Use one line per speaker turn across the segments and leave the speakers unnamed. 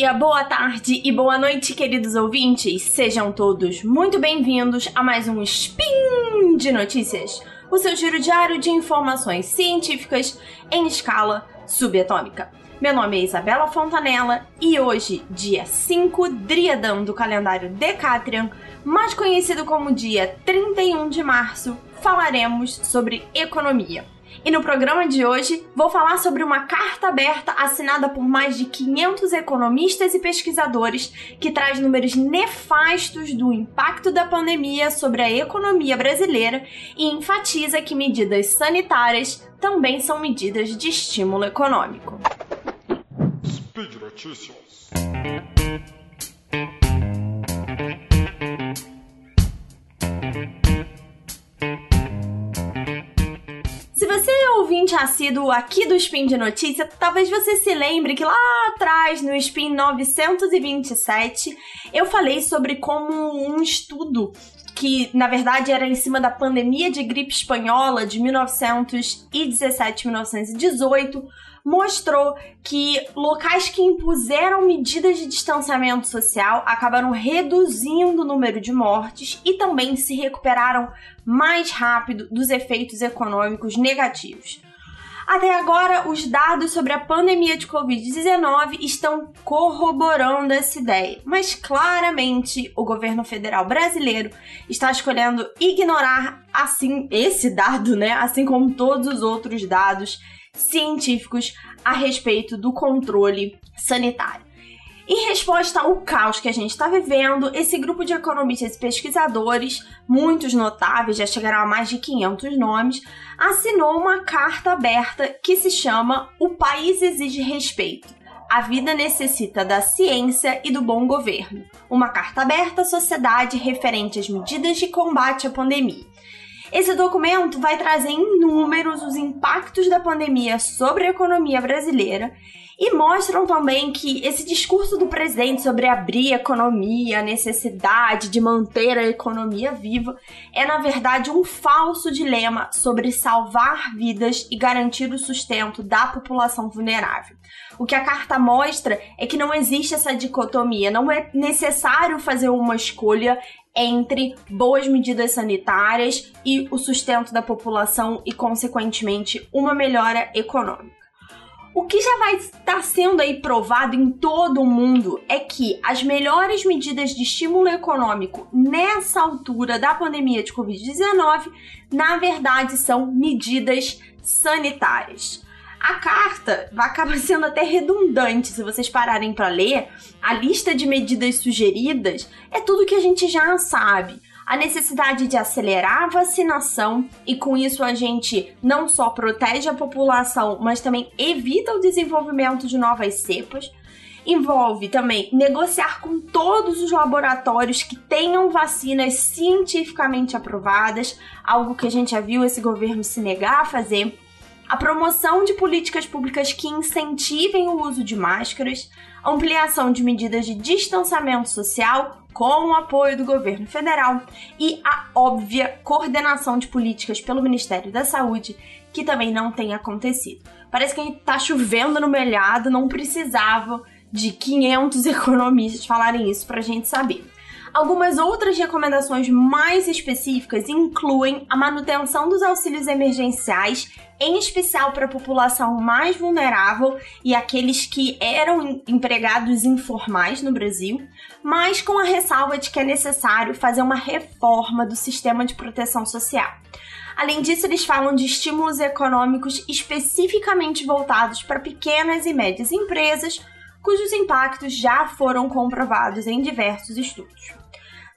dia, boa tarde e boa noite, queridos ouvintes. Sejam todos muito bem-vindos a mais um Spin de Notícias, o seu giro diário de informações científicas em escala subatômica. Meu nome é Isabela Fontanella e hoje, dia 5 Driadão do calendário Decatrian, mais conhecido como dia 31 de março, falaremos sobre economia. E no programa de hoje vou falar sobre uma carta aberta assinada por mais de 500 economistas e pesquisadores que traz números nefastos do impacto da pandemia sobre a economia brasileira e enfatiza que medidas sanitárias também são medidas de estímulo econômico. Speed Notícias. Ouvinte assíduo aqui do Spin de Notícia, talvez você se lembre que lá atrás, no Spin 927, eu falei sobre como um estudo que na verdade era em cima da pandemia de gripe espanhola de 1917-1918, mostrou que locais que impuseram medidas de distanciamento social acabaram reduzindo o número de mortes e também se recuperaram mais rápido dos efeitos econômicos negativos. Até agora, os dados sobre a pandemia de Covid-19 estão corroborando essa ideia, mas claramente o governo federal brasileiro está escolhendo ignorar assim esse dado, né? Assim como todos os outros dados científicos a respeito do controle sanitário. Em resposta ao caos que a gente está vivendo, esse grupo de economistas e pesquisadores, muitos notáveis, já chegaram a mais de 500 nomes, assinou uma carta aberta que se chama O País Exige Respeito. A vida necessita da ciência e do bom governo. Uma carta aberta à sociedade referente às medidas de combate à pandemia. Esse documento vai trazer em números os impactos da pandemia sobre a economia brasileira e mostram também que esse discurso do presidente sobre abrir a economia, a necessidade de manter a economia viva, é na verdade um falso dilema sobre salvar vidas e garantir o sustento da população vulnerável. O que a carta mostra é que não existe essa dicotomia, não é necessário fazer uma escolha entre boas medidas sanitárias e o sustento da população e, consequentemente, uma melhora econômica. O que já vai estar sendo aí provado em todo o mundo é que as melhores medidas de estímulo econômico nessa altura da pandemia de Covid-19, na verdade, são medidas sanitárias. A carta vai acabar sendo até redundante se vocês pararem para ler. A lista de medidas sugeridas é tudo que a gente já sabe a necessidade de acelerar a vacinação e com isso a gente não só protege a população, mas também evita o desenvolvimento de novas cepas. Envolve também negociar com todos os laboratórios que tenham vacinas cientificamente aprovadas, algo que a gente já viu esse governo se negar a fazer a promoção de políticas públicas que incentivem o uso de máscaras, ampliação de medidas de distanciamento social com o apoio do governo federal e a óbvia coordenação de políticas pelo Ministério da Saúde, que também não tem acontecido. Parece que a gente tá chovendo no melhado, não precisava de 500 economistas falarem isso para a gente saber. Algumas outras recomendações mais específicas incluem a manutenção dos auxílios emergenciais, em especial para a população mais vulnerável e aqueles que eram empregados informais no Brasil, mas com a ressalva de que é necessário fazer uma reforma do sistema de proteção social. Além disso, eles falam de estímulos econômicos especificamente voltados para pequenas e médias empresas, cujos impactos já foram comprovados em diversos estudos.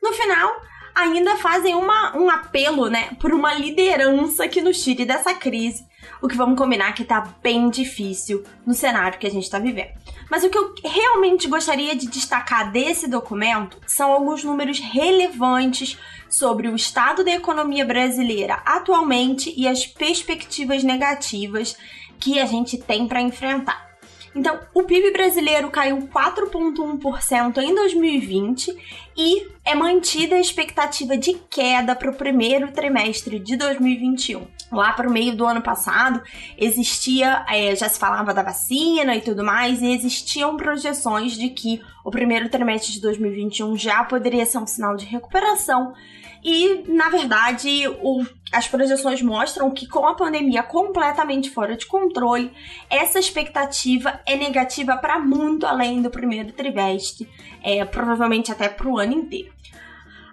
No final, ainda fazem uma, um apelo, né, por uma liderança que nos tire dessa crise. O que vamos combinar que tá bem difícil no cenário que a gente está vivendo. Mas o que eu realmente gostaria de destacar desse documento são alguns números relevantes sobre o estado da economia brasileira atualmente e as perspectivas negativas que a gente tem para enfrentar. Então, o PIB brasileiro caiu 4,1% em 2020 e é mantida a expectativa de queda para o primeiro trimestre de 2021. Lá para o meio do ano passado, existia, é, já se falava da vacina e tudo mais, e existiam projeções de que o primeiro trimestre de 2021 já poderia ser um sinal de recuperação. E, na verdade, o, as projeções mostram que, com a pandemia completamente fora de controle, essa expectativa é negativa para muito além do primeiro trimestre, é, provavelmente até para o ano inteiro.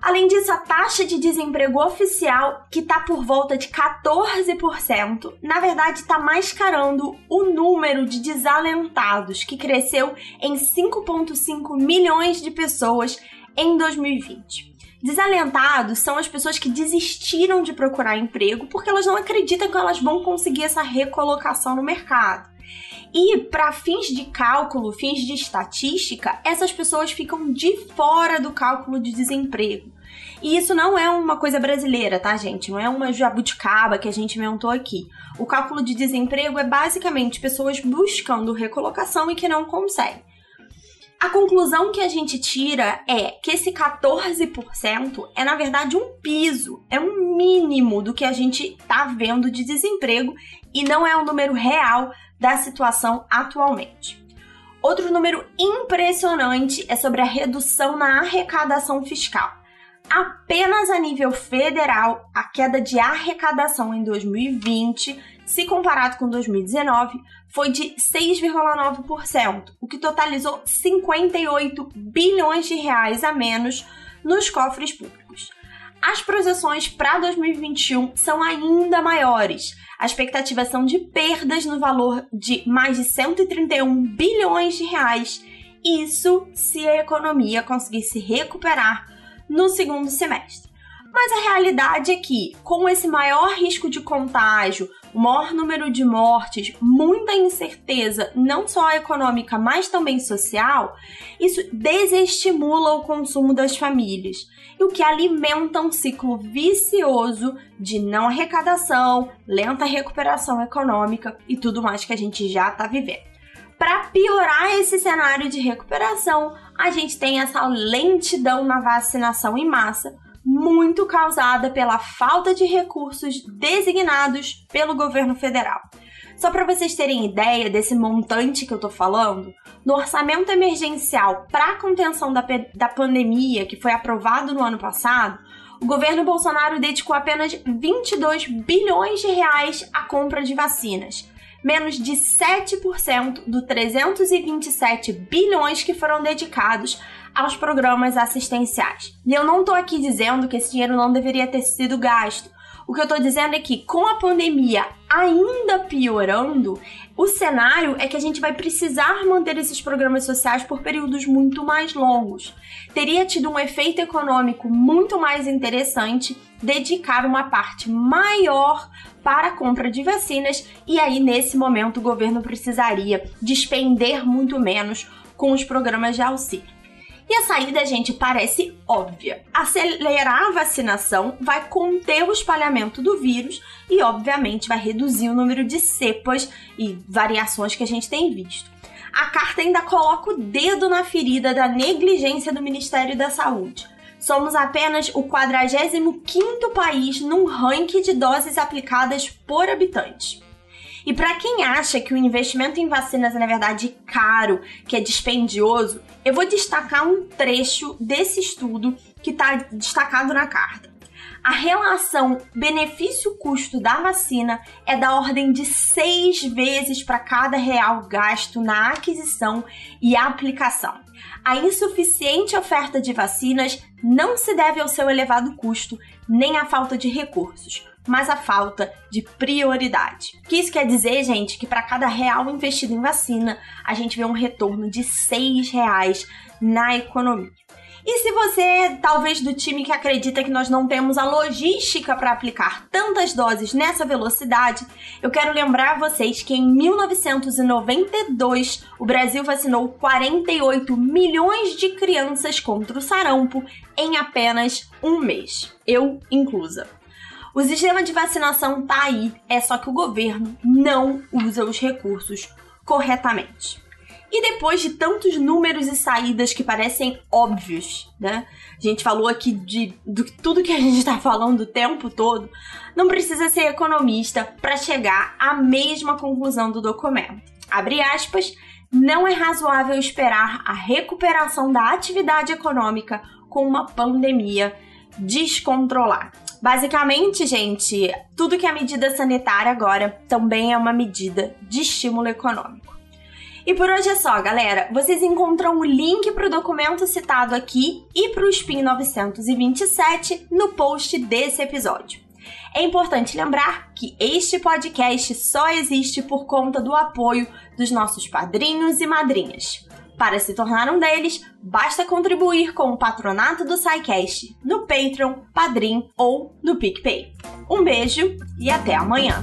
Além disso, a taxa de desemprego oficial, que está por volta de 14%, na verdade está mascarando o número de desalentados, que cresceu em 5,5 milhões de pessoas em 2020. Desalentados são as pessoas que desistiram de procurar emprego porque elas não acreditam que elas vão conseguir essa recolocação no mercado. E para fins de cálculo, fins de estatística, essas pessoas ficam de fora do cálculo de desemprego. E isso não é uma coisa brasileira, tá, gente? Não é uma jabuticaba que a gente inventou aqui. O cálculo de desemprego é basicamente pessoas buscando recolocação e que não conseguem. A conclusão que a gente tira é que esse 14% é, na verdade, um piso, é um mínimo do que a gente tá vendo de desemprego e não é um número real da situação atualmente. Outro número impressionante é sobre a redução na arrecadação fiscal. Apenas a nível federal, a queda de arrecadação em 2020, se comparado com 2019, foi de 6,9%, o que totalizou 58 bilhões de reais a menos nos cofres públicos. As projeções para 2021 são ainda maiores. A expectativa são de perdas no valor de mais de 131 bilhões de reais. Isso se a economia conseguir se recuperar no segundo semestre. Mas a realidade é que, com esse maior risco de contágio, o maior número de mortes, muita incerteza, não só econômica, mas também social, isso desestimula o consumo das famílias, e o que alimenta um ciclo vicioso de não arrecadação, lenta recuperação econômica e tudo mais que a gente já está vivendo. Para piorar esse cenário de recuperação, a gente tem essa lentidão na vacinação em massa, muito causada pela falta de recursos designados pelo governo federal. Só para vocês terem ideia desse montante que eu tô falando, no orçamento emergencial para contenção da, da pandemia, que foi aprovado no ano passado, o governo Bolsonaro dedicou apenas 22 bilhões de reais à compra de vacinas, menos de 7% do 327 bilhões que foram dedicados aos programas assistenciais. E eu não estou aqui dizendo que esse dinheiro não deveria ter sido gasto. O que eu estou dizendo é que, com a pandemia ainda piorando, o cenário é que a gente vai precisar manter esses programas sociais por períodos muito mais longos. Teria tido um efeito econômico muito mais interessante dedicar uma parte maior para a compra de vacinas, e aí, nesse momento, o governo precisaria despender muito menos com os programas de auxílio. E a saída, gente, parece óbvia. Acelerar a vacinação vai conter o espalhamento do vírus e, obviamente, vai reduzir o número de cepas e variações que a gente tem visto. A carta ainda coloca o dedo na ferida da negligência do Ministério da Saúde. Somos apenas o 45º país num ranking de doses aplicadas por habitante. E para quem acha que o investimento em vacinas é na verdade caro, que é dispendioso, eu vou destacar um trecho desse estudo que está destacado na carta. A relação benefício-custo da vacina é da ordem de seis vezes para cada real gasto na aquisição e aplicação. A insuficiente oferta de vacinas não se deve ao seu elevado custo, nem à falta de recursos mas a falta de prioridade. O que isso quer dizer, gente? Que para cada real investido em vacina, a gente vê um retorno de seis reais na economia. E se você é talvez do time que acredita que nós não temos a logística para aplicar tantas doses nessa velocidade, eu quero lembrar vocês que em 1992 o Brasil vacinou 48 milhões de crianças contra o sarampo em apenas um mês, eu inclusa. O sistema de vacinação tá aí, é só que o governo não usa os recursos corretamente. E depois de tantos números e saídas que parecem óbvios, né? A gente falou aqui de, de tudo que a gente está falando o tempo todo. Não precisa ser economista para chegar à mesma conclusão do documento. Abre aspas. Não é razoável esperar a recuperação da atividade econômica com uma pandemia descontrolada. Basicamente, gente, tudo que é medida sanitária agora também é uma medida de estímulo econômico. E por hoje é só, galera. Vocês encontram o link para o documento citado aqui e para o SPIN 927 no post desse episódio. É importante lembrar que este podcast só existe por conta do apoio dos nossos padrinhos e madrinhas. Para se tornar um deles, basta contribuir com o patronato do SciCast no Patreon, Padrim ou no PicPay. Um beijo e até amanhã!